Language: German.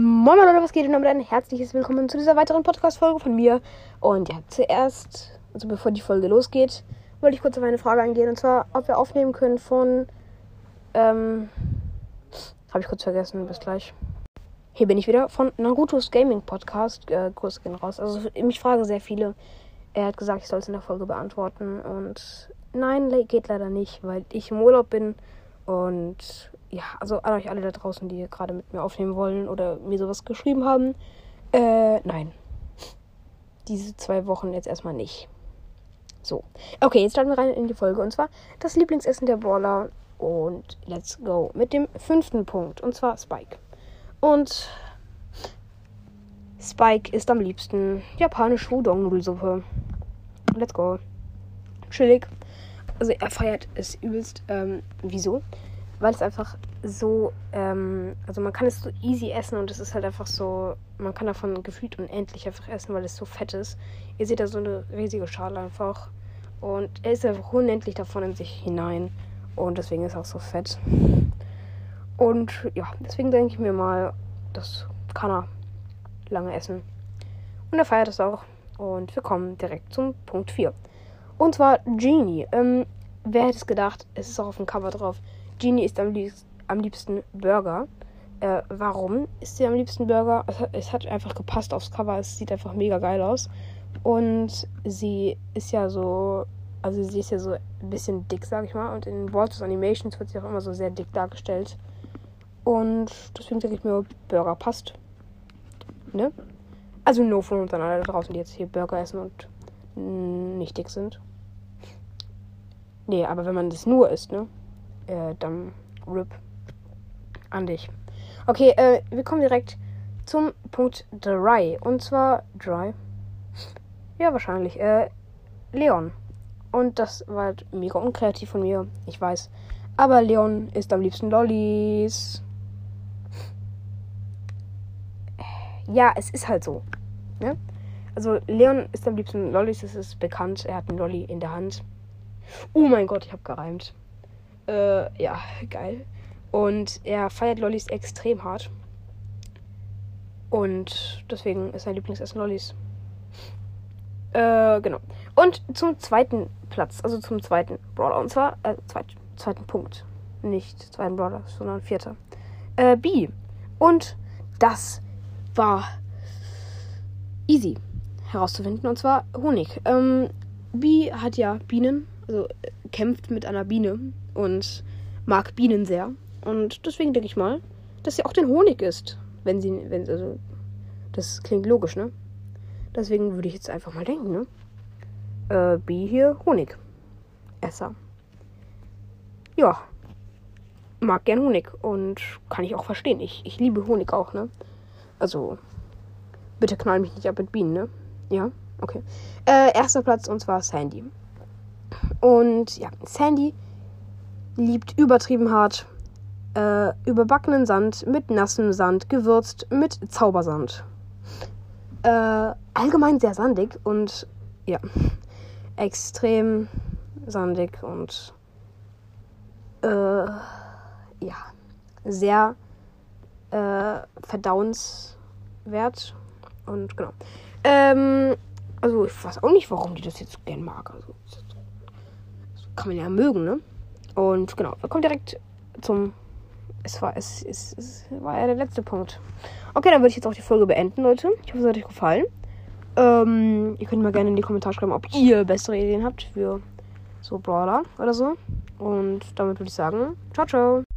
Moin Leute, was geht und damit ein herzliches Willkommen zu dieser weiteren Podcast-Folge von mir. Und ja, zuerst, also bevor die Folge losgeht, wollte ich kurz auf eine Frage eingehen. Und zwar, ob wir aufnehmen können von, ähm, habe ich kurz vergessen, bis gleich. Hier bin ich wieder von Naruto's Gaming Podcast. Äh, Kurs gehen raus. Also mich fragen sehr viele. Er hat gesagt, ich soll es in der Folge beantworten. Und nein, geht leider nicht, weil ich im Urlaub bin. Und ja, also an euch alle da draußen, die gerade mit mir aufnehmen wollen oder mir sowas geschrieben haben. Äh, nein. Diese zwei Wochen jetzt erstmal nicht. So. Okay, jetzt starten wir rein in die Folge. Und zwar das Lieblingsessen der Brawler. Und let's go mit dem fünften Punkt. Und zwar Spike. Und Spike ist am liebsten japanische Udon-Nudelsuppe. Let's go. Chillig. Also er feiert es übelst. Ähm, wieso? Weil es einfach so, ähm, also man kann es so easy essen und es ist halt einfach so, man kann davon gefühlt unendlich einfach essen, weil es so fett ist. Ihr seht da so eine riesige Schale einfach und er ist einfach unendlich davon in sich hinein und deswegen ist er auch so fett. Und ja, deswegen denke ich mir mal, das kann er lange essen. Und er feiert es auch. Und wir kommen direkt zum Punkt 4. Und zwar Genie. Ähm, wer hätte es gedacht? Es ist auch auf dem Cover drauf. Genie ist am, liebsten, am liebsten Burger. Äh, warum ist sie am liebsten Burger? Es hat, einfach gepasst aufs Cover. Es sieht einfach mega geil aus. Und sie ist ja so, also sie ist ja so ein bisschen dick, sag ich mal. Und in Walters Animations wird sie auch immer so sehr dick dargestellt. Und deswegen denke ich mir, Burger passt. Ne? Also nur von uns an alle da draußen, die jetzt hier Burger essen und nicht dick sind. Nee, aber wenn man das nur isst, ne? Äh, dann RIP an dich. Okay, äh, wir kommen direkt zum Punkt 3. Und zwar Dry. Ja, wahrscheinlich. Äh, Leon. Und das war halt mega unkreativ von mir. Ich weiß. Aber Leon ist am liebsten Lollis. Ja, es ist halt so. Ne? Also Leon ist am liebsten Lollis, das ist bekannt. Er hat einen Lolli in der Hand. Oh mein Gott, ich habe gereimt. Äh, ja, geil. Und er feiert Lollis extrem hart. Und deswegen ist sein Lieblingsessen Lollis. Äh, genau. Und zum zweiten Platz, also zum zweiten Brawler. Und zwar, äh, zweit, zweiten Punkt. Nicht zweiten Brawler, sondern vierter. Äh, B. Und das war easy herauszufinden. Und zwar Honig. Ähm, B hat ja Bienen, also kämpft mit einer Biene und mag Bienen sehr. Und deswegen denke ich mal, dass sie auch den Honig isst. Wenn sie, wenn, also, das klingt logisch, ne? Deswegen würde ich jetzt einfach mal denken, ne? Äh, B hier, Honig. Esser. Ja. Mag gern Honig und kann ich auch verstehen. Ich, ich liebe Honig auch, ne? Also, bitte knall mich nicht ab mit Bienen, ne? Ja, okay. Äh, erster Platz und zwar Sandy. Und ja, Sandy liebt übertrieben hart äh, überbackenen Sand mit nassem Sand, gewürzt mit Zaubersand. Äh, allgemein sehr sandig und ja, extrem sandig und äh, ja, sehr äh, verdauenswert und genau. Ähm, also ich weiß auch nicht, warum die das jetzt gern mag. Also, kann man ja mögen, ne? Und genau, wir kommen direkt zum. Es war, es, es, es war ja der letzte Punkt. Okay, dann würde ich jetzt auch die Folge beenden, Leute. Ich hoffe, es hat euch gefallen. Ähm, ihr könnt mal gerne in die Kommentare schreiben, ob ihr bessere Ideen habt für so Brawler oder so. Und damit würde ich sagen, ciao, ciao.